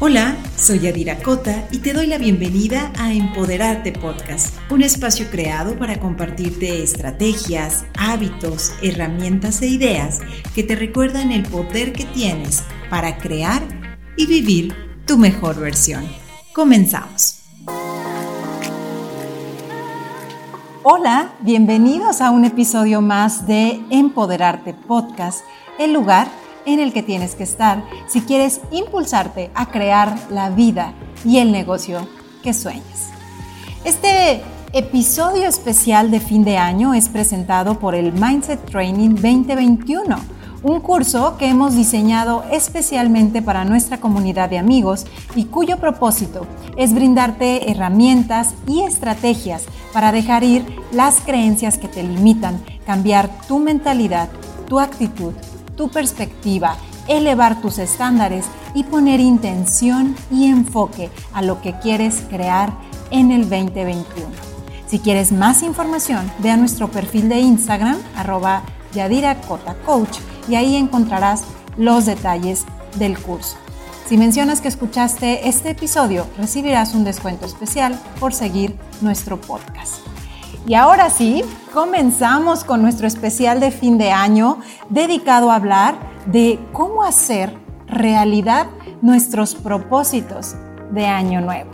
Hola, soy Adira Cota y te doy la bienvenida a Empoderarte Podcast, un espacio creado para compartirte estrategias, hábitos, herramientas e ideas que te recuerdan el poder que tienes para crear y vivir tu mejor versión. Comenzamos. Hola, bienvenidos a un episodio más de Empoderarte Podcast, el lugar en el que tienes que estar si quieres impulsarte a crear la vida y el negocio que sueñas. Este episodio especial de fin de año es presentado por el Mindset Training 2021, un curso que hemos diseñado especialmente para nuestra comunidad de amigos y cuyo propósito es brindarte herramientas y estrategias para dejar ir las creencias que te limitan, cambiar tu mentalidad, tu actitud tu perspectiva, elevar tus estándares y poner intención y enfoque a lo que quieres crear en el 2021. Si quieres más información, ve a nuestro perfil de Instagram, arroba Coach, y ahí encontrarás los detalles del curso. Si mencionas que escuchaste este episodio, recibirás un descuento especial por seguir nuestro podcast. Y ahora sí, comenzamos con nuestro especial de fin de año dedicado a hablar de cómo hacer realidad nuestros propósitos de año nuevo.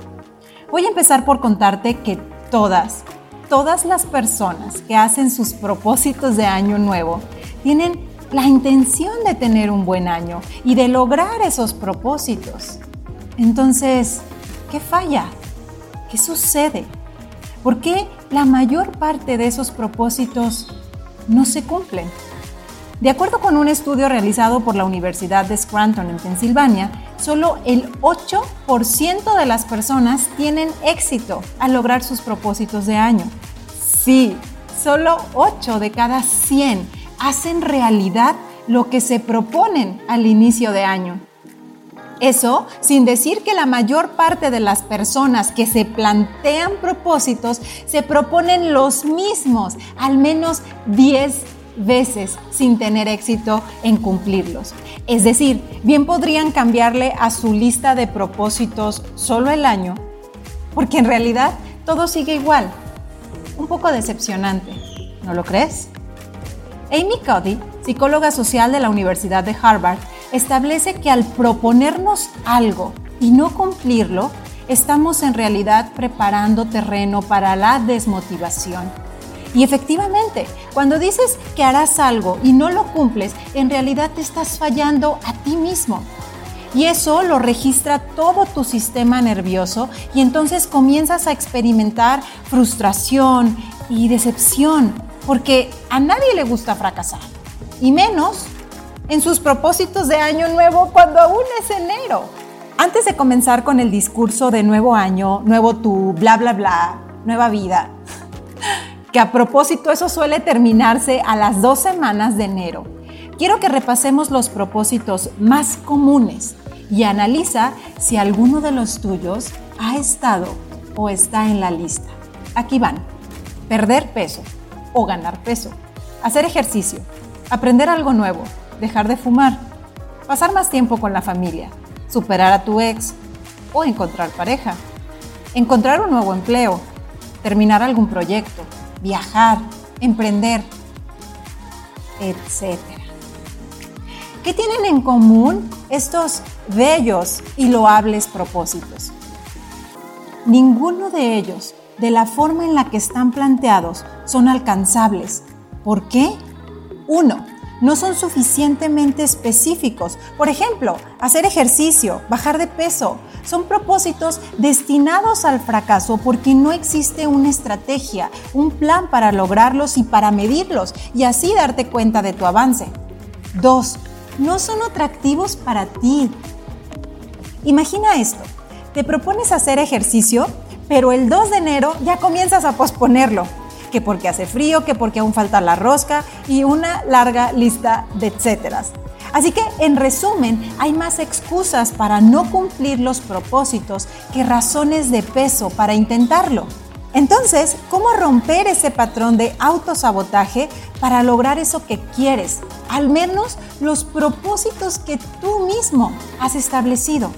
Voy a empezar por contarte que todas, todas las personas que hacen sus propósitos de año nuevo tienen la intención de tener un buen año y de lograr esos propósitos. Entonces, ¿qué falla? ¿Qué sucede? ¿Por qué la mayor parte de esos propósitos no se cumplen? De acuerdo con un estudio realizado por la Universidad de Scranton en Pensilvania, solo el 8% de las personas tienen éxito al lograr sus propósitos de año. Sí, solo 8 de cada 100 hacen realidad lo que se proponen al inicio de año. Eso sin decir que la mayor parte de las personas que se plantean propósitos se proponen los mismos al menos 10 veces sin tener éxito en cumplirlos. Es decir, bien podrían cambiarle a su lista de propósitos solo el año, porque en realidad todo sigue igual. Un poco decepcionante, ¿no lo crees? Amy Cuddy, psicóloga social de la Universidad de Harvard, establece que al proponernos algo y no cumplirlo, estamos en realidad preparando terreno para la desmotivación. Y efectivamente, cuando dices que harás algo y no lo cumples, en realidad te estás fallando a ti mismo. Y eso lo registra todo tu sistema nervioso y entonces comienzas a experimentar frustración y decepción, porque a nadie le gusta fracasar, y menos en sus propósitos de año nuevo cuando aún es enero. Antes de comenzar con el discurso de nuevo año, nuevo tú, bla, bla, bla, nueva vida, que a propósito eso suele terminarse a las dos semanas de enero, quiero que repasemos los propósitos más comunes y analiza si alguno de los tuyos ha estado o está en la lista. Aquí van. Perder peso o ganar peso. Hacer ejercicio. Aprender algo nuevo dejar de fumar, pasar más tiempo con la familia, superar a tu ex o encontrar pareja, encontrar un nuevo empleo, terminar algún proyecto, viajar, emprender, etc. ¿Qué tienen en común estos bellos y loables propósitos? Ninguno de ellos, de la forma en la que están planteados, son alcanzables. ¿Por qué? Uno, no son suficientemente específicos. Por ejemplo, hacer ejercicio, bajar de peso, son propósitos destinados al fracaso porque no existe una estrategia, un plan para lograrlos y para medirlos y así darte cuenta de tu avance. Dos, no son atractivos para ti. Imagina esto, te propones hacer ejercicio, pero el 2 de enero ya comienzas a posponerlo que porque hace frío, que porque aún falta la rosca y una larga lista de etcéteras. Así que, en resumen, hay más excusas para no cumplir los propósitos que razones de peso para intentarlo. Entonces, ¿cómo romper ese patrón de autosabotaje para lograr eso que quieres? Al menos los propósitos que tú mismo has establecido.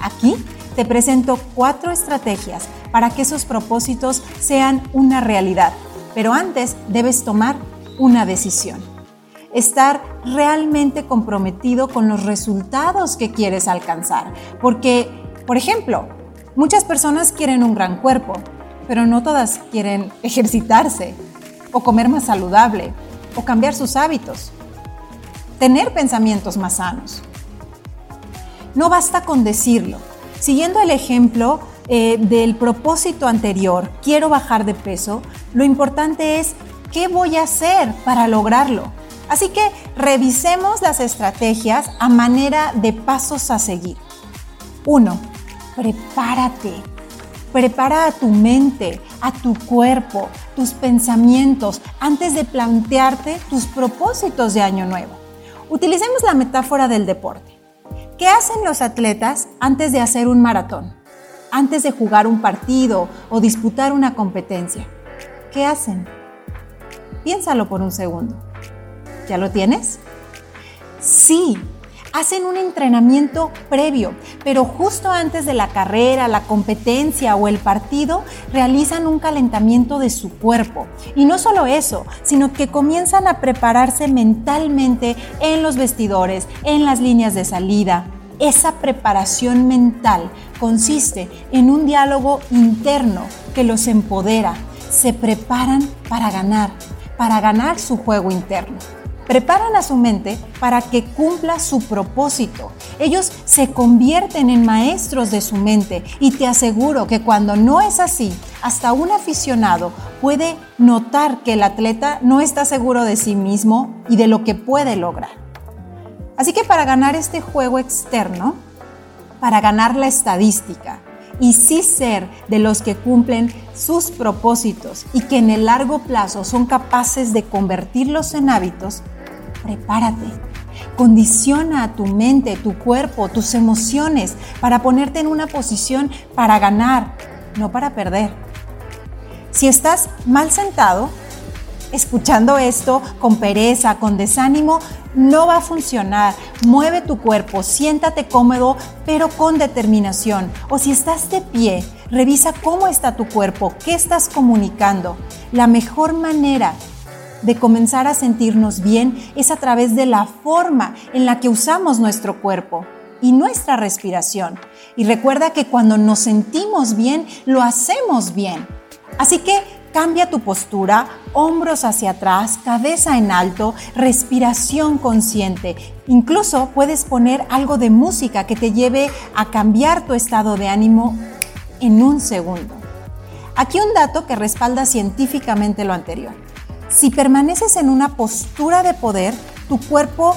Aquí te presento cuatro estrategias para que esos propósitos sean una realidad. Pero antes debes tomar una decisión. Estar realmente comprometido con los resultados que quieres alcanzar. Porque, por ejemplo, muchas personas quieren un gran cuerpo, pero no todas quieren ejercitarse o comer más saludable o cambiar sus hábitos, tener pensamientos más sanos. No basta con decirlo. Siguiendo el ejemplo eh, del propósito anterior, quiero bajar de peso, lo importante es qué voy a hacer para lograrlo. Así que revisemos las estrategias a manera de pasos a seguir. 1. Prepárate. Prepara a tu mente, a tu cuerpo, tus pensamientos antes de plantearte tus propósitos de año nuevo. Utilicemos la metáfora del deporte. ¿Qué hacen los atletas antes de hacer un maratón? Antes de jugar un partido o disputar una competencia. ¿Qué hacen? Piénsalo por un segundo. ¿Ya lo tienes? Sí, hacen un entrenamiento previo, pero justo antes de la carrera, la competencia o el partido, realizan un calentamiento de su cuerpo. Y no solo eso, sino que comienzan a prepararse mentalmente en los vestidores, en las líneas de salida. Esa preparación mental consiste en un diálogo interno que los empodera. Se preparan para ganar, para ganar su juego interno preparan a su mente para que cumpla su propósito. Ellos se convierten en maestros de su mente y te aseguro que cuando no es así, hasta un aficionado puede notar que el atleta no está seguro de sí mismo y de lo que puede lograr. Así que para ganar este juego externo, para ganar la estadística, y sí ser de los que cumplen sus propósitos y que en el largo plazo son capaces de convertirlos en hábitos, prepárate. Condiciona a tu mente, tu cuerpo, tus emociones para ponerte en una posición para ganar, no para perder. Si estás mal sentado, escuchando esto con pereza, con desánimo, no va a funcionar. Mueve tu cuerpo, siéntate cómodo, pero con determinación. O si estás de pie, revisa cómo está tu cuerpo, qué estás comunicando. La mejor manera de comenzar a sentirnos bien es a través de la forma en la que usamos nuestro cuerpo y nuestra respiración. Y recuerda que cuando nos sentimos bien, lo hacemos bien. Así que cambia tu postura, hombros hacia atrás, cabeza en alto, respiración consciente. Incluso puedes poner algo de música que te lleve a cambiar tu estado de ánimo en un segundo. Aquí un dato que respalda científicamente lo anterior. Si permaneces en una postura de poder, tu cuerpo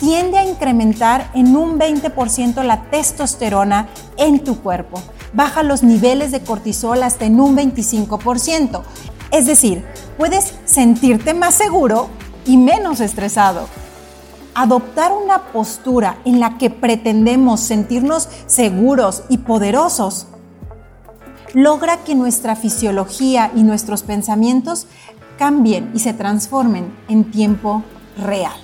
tiende a incrementar en un 20% la testosterona en tu cuerpo. Baja los niveles de cortisol hasta en un 25%. Es decir, puedes sentirte más seguro y menos estresado. Adoptar una postura en la que pretendemos sentirnos seguros y poderosos logra que nuestra fisiología y nuestros pensamientos cambien y se transformen en tiempo real.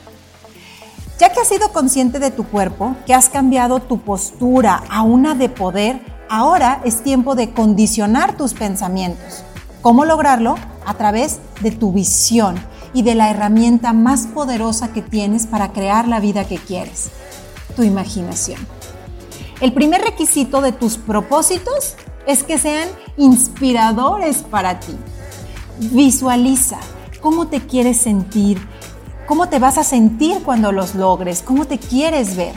Ya que has sido consciente de tu cuerpo, que has cambiado tu postura a una de poder, ahora es tiempo de condicionar tus pensamientos. ¿Cómo lograrlo? A través de tu visión y de la herramienta más poderosa que tienes para crear la vida que quieres, tu imaginación. El primer requisito de tus propósitos es que sean inspiradores para ti. Visualiza cómo te quieres sentir, cómo te vas a sentir cuando los logres, cómo te quieres ver.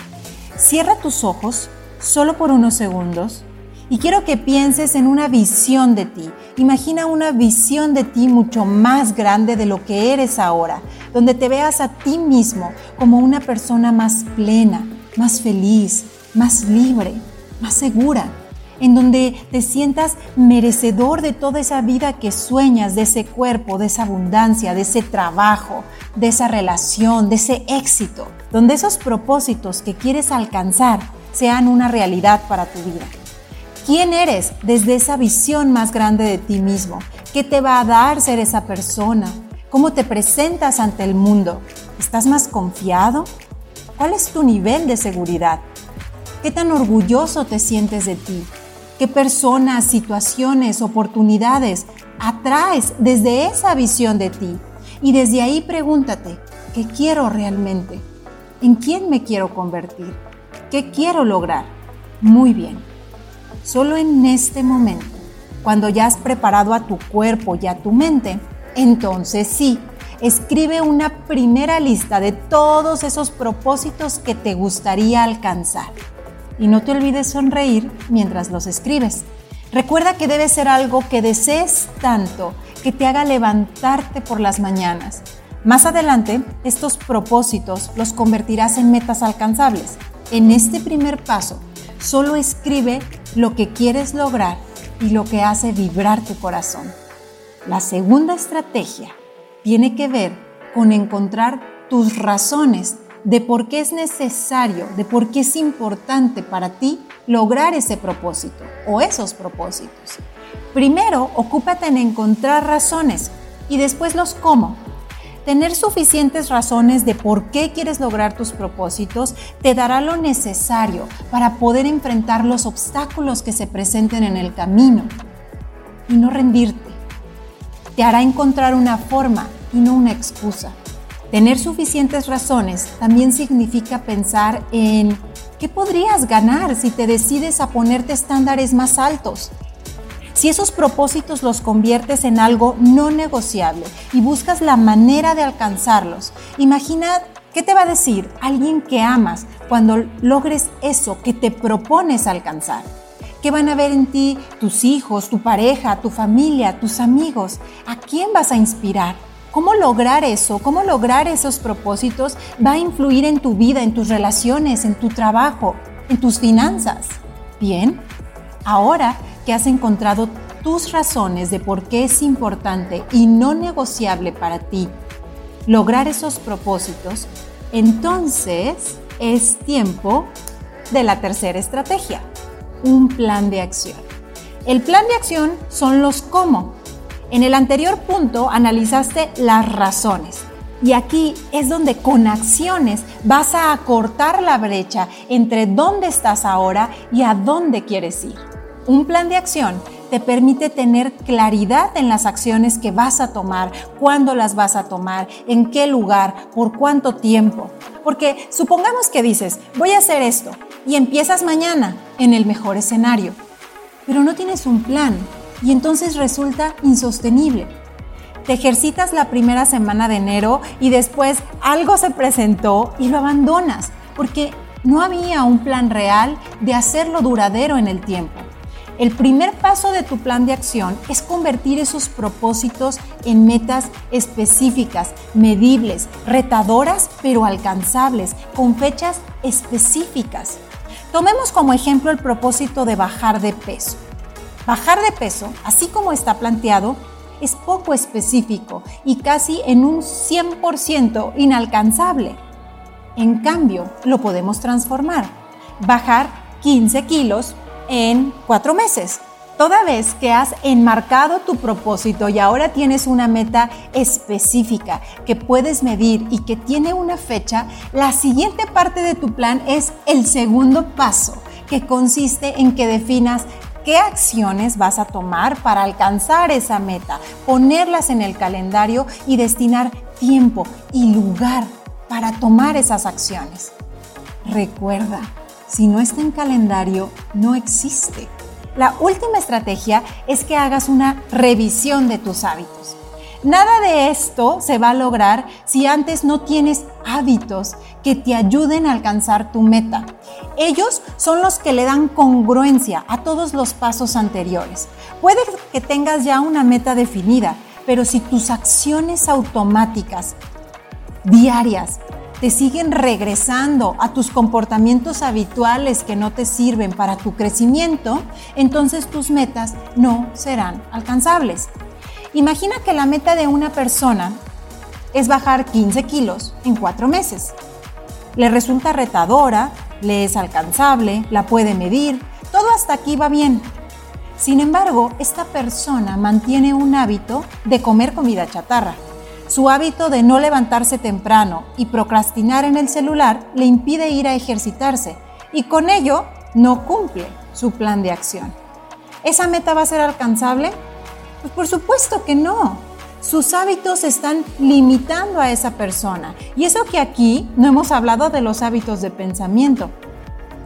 Cierra tus ojos solo por unos segundos y quiero que pienses en una visión de ti. Imagina una visión de ti mucho más grande de lo que eres ahora, donde te veas a ti mismo como una persona más plena, más feliz, más libre, más segura en donde te sientas merecedor de toda esa vida que sueñas, de ese cuerpo, de esa abundancia, de ese trabajo, de esa relación, de ese éxito, donde esos propósitos que quieres alcanzar sean una realidad para tu vida. ¿Quién eres desde esa visión más grande de ti mismo? ¿Qué te va a dar ser esa persona? ¿Cómo te presentas ante el mundo? ¿Estás más confiado? ¿Cuál es tu nivel de seguridad? ¿Qué tan orgulloso te sientes de ti? ¿Qué personas, situaciones, oportunidades atraes desde esa visión de ti? Y desde ahí pregúntate, ¿qué quiero realmente? ¿En quién me quiero convertir? ¿Qué quiero lograr? Muy bien. Solo en este momento, cuando ya has preparado a tu cuerpo y a tu mente, entonces sí, escribe una primera lista de todos esos propósitos que te gustaría alcanzar. Y no te olvides sonreír mientras los escribes. Recuerda que debe ser algo que desees tanto que te haga levantarte por las mañanas. Más adelante, estos propósitos los convertirás en metas alcanzables. En este primer paso, solo escribe lo que quieres lograr y lo que hace vibrar tu corazón. La segunda estrategia tiene que ver con encontrar tus razones de por qué es necesario, de por qué es importante para ti lograr ese propósito o esos propósitos. Primero, ocúpate en encontrar razones y después los cómo. Tener suficientes razones de por qué quieres lograr tus propósitos te dará lo necesario para poder enfrentar los obstáculos que se presenten en el camino y no rendirte. Te hará encontrar una forma y no una excusa. Tener suficientes razones también significa pensar en qué podrías ganar si te decides a ponerte estándares más altos. Si esos propósitos los conviertes en algo no negociable y buscas la manera de alcanzarlos, imagina qué te va a decir alguien que amas cuando logres eso que te propones alcanzar. ¿Qué van a ver en ti tus hijos, tu pareja, tu familia, tus amigos? ¿A quién vas a inspirar? ¿Cómo lograr eso? ¿Cómo lograr esos propósitos va a influir en tu vida, en tus relaciones, en tu trabajo, en tus finanzas? Bien, ahora que has encontrado tus razones de por qué es importante y no negociable para ti lograr esos propósitos, entonces es tiempo de la tercera estrategia, un plan de acción. El plan de acción son los cómo, en el anterior punto analizaste las razones y aquí es donde con acciones vas a acortar la brecha entre dónde estás ahora y a dónde quieres ir. Un plan de acción te permite tener claridad en las acciones que vas a tomar, cuándo las vas a tomar, en qué lugar, por cuánto tiempo. Porque supongamos que dices, voy a hacer esto y empiezas mañana en el mejor escenario, pero no tienes un plan, y entonces resulta insostenible. Te ejercitas la primera semana de enero y después algo se presentó y lo abandonas porque no había un plan real de hacerlo duradero en el tiempo. El primer paso de tu plan de acción es convertir esos propósitos en metas específicas, medibles, retadoras, pero alcanzables, con fechas específicas. Tomemos como ejemplo el propósito de bajar de peso. Bajar de peso, así como está planteado, es poco específico y casi en un 100% inalcanzable. En cambio, lo podemos transformar. Bajar 15 kilos en 4 meses. Toda vez que has enmarcado tu propósito y ahora tienes una meta específica que puedes medir y que tiene una fecha, la siguiente parte de tu plan es el segundo paso, que consiste en que definas qué acciones vas a tomar para alcanzar esa meta, ponerlas en el calendario y destinar tiempo y lugar para tomar esas acciones. Recuerda, si no está en calendario, no existe. La última estrategia es que hagas una revisión de tus hábitos. Nada de esto se va a lograr si antes no tienes hábitos que te ayuden a alcanzar tu meta. Ellos son los que le dan congruencia a todos los pasos anteriores. Puede que tengas ya una meta definida, pero si tus acciones automáticas diarias te siguen regresando a tus comportamientos habituales que no te sirven para tu crecimiento, entonces tus metas no serán alcanzables. Imagina que la meta de una persona es bajar 15 kilos en cuatro meses. Le resulta retadora, le es alcanzable, la puede medir, todo hasta aquí va bien. Sin embargo, esta persona mantiene un hábito de comer comida chatarra. Su hábito de no levantarse temprano y procrastinar en el celular le impide ir a ejercitarse. y con ello no cumple su plan de acción. ¿Esa meta va a ser alcanzable? Pues por supuesto que no. Sus hábitos están limitando a esa persona. Y eso que aquí no hemos hablado de los hábitos de pensamiento,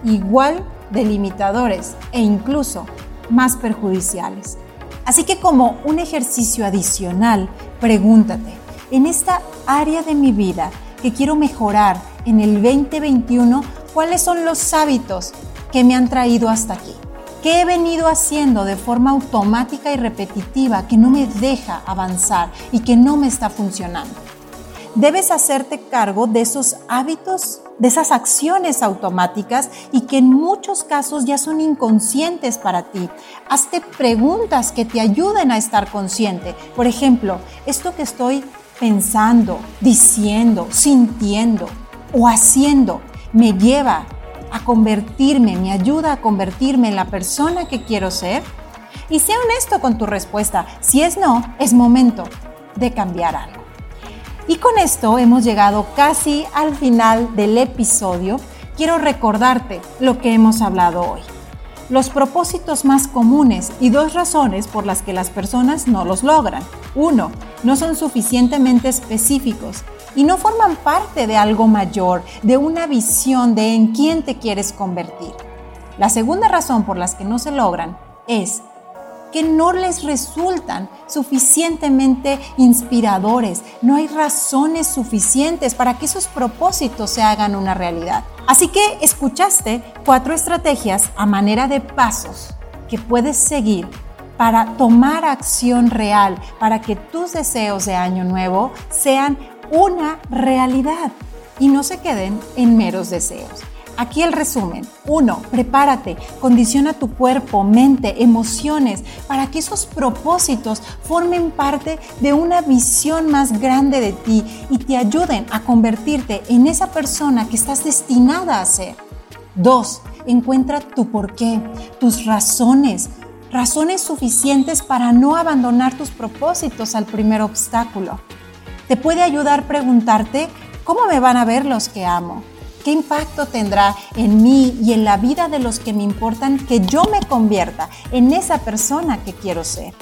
igual de limitadores e incluso más perjudiciales. Así que como un ejercicio adicional, pregúntate, en esta área de mi vida que quiero mejorar en el 2021, ¿cuáles son los hábitos que me han traído hasta aquí? ¿Qué he venido haciendo de forma automática y repetitiva que no me deja avanzar y que no me está funcionando? Debes hacerte cargo de esos hábitos, de esas acciones automáticas y que en muchos casos ya son inconscientes para ti. Hazte preguntas que te ayuden a estar consciente. Por ejemplo, esto que estoy pensando, diciendo, sintiendo o haciendo me lleva a convertirme, me ayuda a convertirme en la persona que quiero ser? Y sea honesto con tu respuesta. Si es no, es momento de cambiar algo. Y con esto hemos llegado casi al final del episodio. Quiero recordarte lo que hemos hablado hoy. Los propósitos más comunes y dos razones por las que las personas no los logran. Uno, no son suficientemente específicos y no forman parte de algo mayor, de una visión de en quién te quieres convertir. La segunda razón por las que no se logran es que no les resultan suficientemente inspiradores. No hay razones suficientes para que esos propósitos se hagan una realidad. Así que escuchaste cuatro estrategias a manera de pasos que puedes seguir para tomar acción real, para que tus deseos de año nuevo sean una realidad y no se queden en meros deseos. Aquí el resumen. Uno, prepárate, condiciona tu cuerpo, mente, emociones para que esos propósitos formen parte de una visión más grande de ti y te ayuden a convertirte en esa persona que estás destinada a ser. Dos, encuentra tu porqué, tus razones, razones suficientes para no abandonar tus propósitos al primer obstáculo. Te puede ayudar preguntarte, ¿cómo me van a ver los que amo? ¿Qué impacto tendrá en mí y en la vida de los que me importan que yo me convierta en esa persona que quiero ser?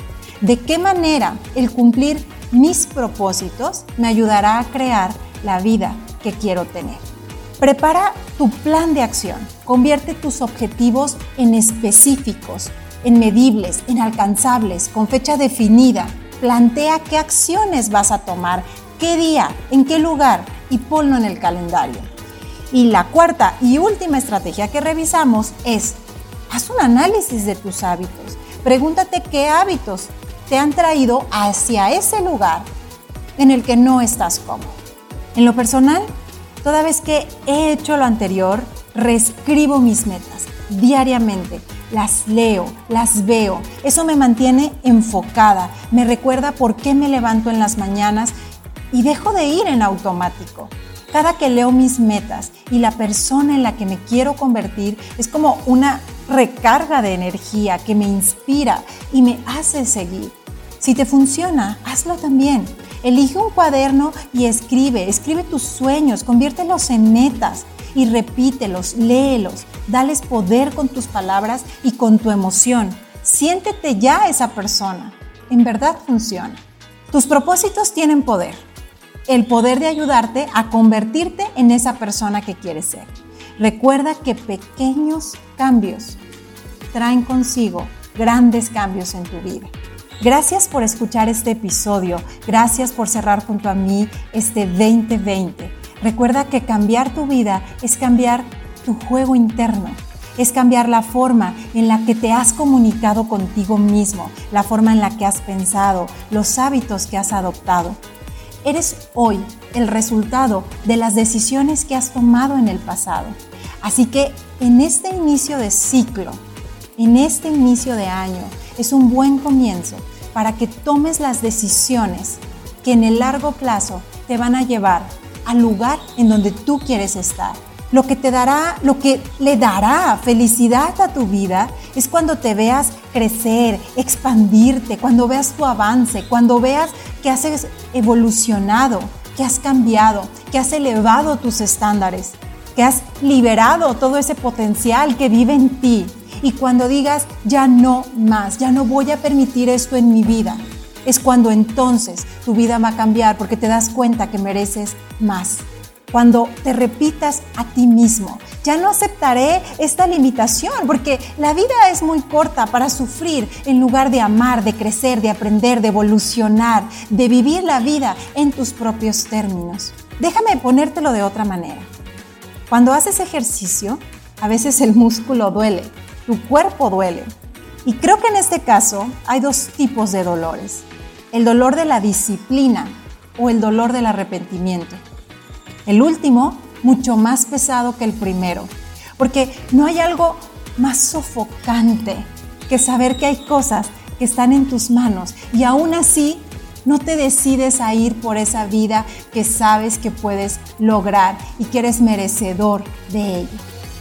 ¿De qué manera el cumplir mis propósitos me ayudará a crear la vida que quiero tener? Prepara tu plan de acción. Convierte tus objetivos en específicos, en medibles, en alcanzables, con fecha definida plantea qué acciones vas a tomar, qué día, en qué lugar y ponlo en el calendario. Y la cuarta y última estrategia que revisamos es, haz un análisis de tus hábitos. Pregúntate qué hábitos te han traído hacia ese lugar en el que no estás cómodo. En lo personal, toda vez que he hecho lo anterior, reescribo mis metas diariamente las leo, las veo. Eso me mantiene enfocada, me recuerda por qué me levanto en las mañanas y dejo de ir en automático. Cada que leo mis metas y la persona en la que me quiero convertir es como una recarga de energía que me inspira y me hace seguir. Si te funciona, hazlo también. Elige un cuaderno y escribe, escribe tus sueños, conviértelos en metas y repítelos, léelos, dales poder con tus palabras y con tu emoción. Siéntete ya esa persona. En verdad funciona. Tus propósitos tienen poder. El poder de ayudarte a convertirte en esa persona que quieres ser. Recuerda que pequeños cambios traen consigo grandes cambios en tu vida. Gracias por escuchar este episodio. Gracias por cerrar junto a mí este 2020. Recuerda que cambiar tu vida es cambiar tu juego interno, es cambiar la forma en la que te has comunicado contigo mismo, la forma en la que has pensado, los hábitos que has adoptado. Eres hoy el resultado de las decisiones que has tomado en el pasado. Así que en este inicio de ciclo, en este inicio de año, es un buen comienzo para que tomes las decisiones que en el largo plazo te van a llevar al lugar en donde tú quieres estar. Lo que te dará, lo que le dará felicidad a tu vida es cuando te veas crecer, expandirte, cuando veas tu avance, cuando veas que has evolucionado, que has cambiado, que has elevado tus estándares. que has liberado todo ese potencial que vive en ti. Y cuando digas, ya no más, ya no voy a permitir esto en mi vida, es cuando entonces tu vida va a cambiar porque te das cuenta que mereces más. Cuando te repitas a ti mismo, ya no aceptaré esta limitación porque la vida es muy corta para sufrir en lugar de amar, de crecer, de aprender, de evolucionar, de vivir la vida en tus propios términos. Déjame ponértelo de otra manera. Cuando haces ejercicio, a veces el músculo duele, tu cuerpo duele. Y creo que en este caso hay dos tipos de dolores. El dolor de la disciplina o el dolor del arrepentimiento. El último, mucho más pesado que el primero, porque no hay algo más sofocante que saber que hay cosas que están en tus manos y aún así no te decides a ir por esa vida que sabes que puedes lograr y que eres merecedor de ello.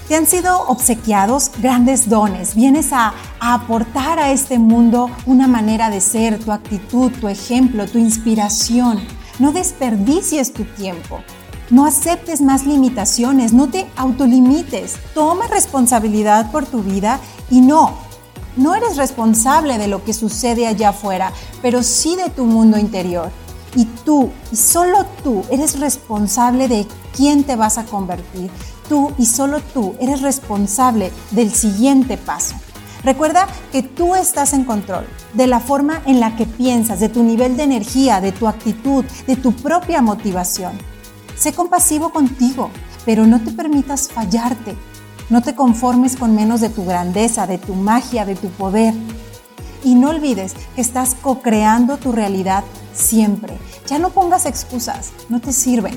Te han sido obsequiados grandes dones. Vienes a, a, aportar a este mundo una manera de ser, tu actitud, tu ejemplo, tu inspiración. No desperdicies tu tiempo. No aceptes más limitaciones, no te autolimites. Toma responsabilidad por tu vida y no, no eres responsable de lo que sucede allá afuera, pero sí de tu mundo interior. Y tú, y solo tú, eres responsable de quién te vas a convertir. Tú y solo tú eres responsable del siguiente paso. Recuerda que tú estás en control de la forma en la que piensas, de tu nivel de energía, de tu actitud, de tu propia motivación. Sé compasivo contigo, pero no te permitas fallarte. No te conformes con menos de tu grandeza, de tu magia, de tu poder. Y no olvides que estás co-creando tu realidad siempre. Ya no pongas excusas, no te sirven.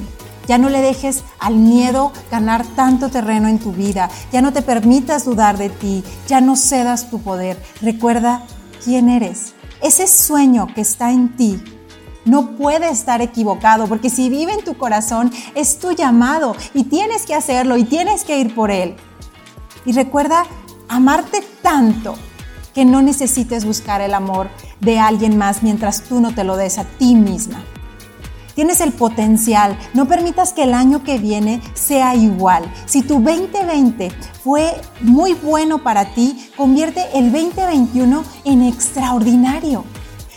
Ya no le dejes al miedo ganar tanto terreno en tu vida. Ya no te permitas dudar de ti. Ya no cedas tu poder. Recuerda quién eres. Ese sueño que está en ti no puede estar equivocado, porque si vive en tu corazón es tu llamado y tienes que hacerlo y tienes que ir por él. Y recuerda amarte tanto que no necesites buscar el amor de alguien más mientras tú no te lo des a ti misma. Tienes el potencial, no permitas que el año que viene sea igual. Si tu 2020 fue muy bueno para ti, convierte el 2021 en extraordinario.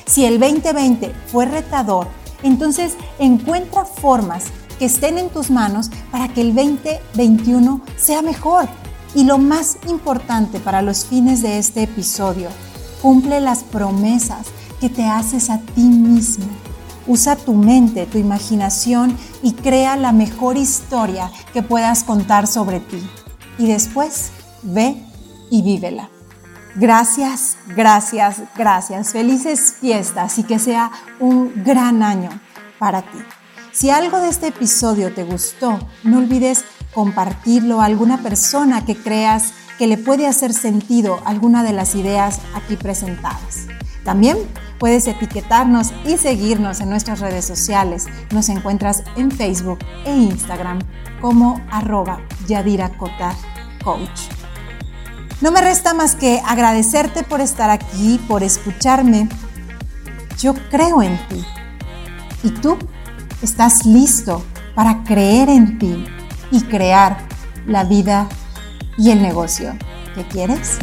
Si el 2020 fue retador, entonces encuentra formas que estén en tus manos para que el 2021 sea mejor. Y lo más importante para los fines de este episodio, cumple las promesas que te haces a ti mismo. Usa tu mente, tu imaginación y crea la mejor historia que puedas contar sobre ti. Y después, ve y vívela. Gracias, gracias, gracias. Felices fiestas y que sea un gran año para ti. Si algo de este episodio te gustó, no olvides compartirlo a alguna persona que creas que le puede hacer sentido alguna de las ideas aquí presentadas. También puedes etiquetarnos y seguirnos en nuestras redes sociales. Nos encuentras en Facebook e Instagram como arroba Yadira Coach. No me resta más que agradecerte por estar aquí, por escucharme. Yo creo en ti. ¿Y tú? ¿Estás listo para creer en ti y crear la vida y el negocio que quieres?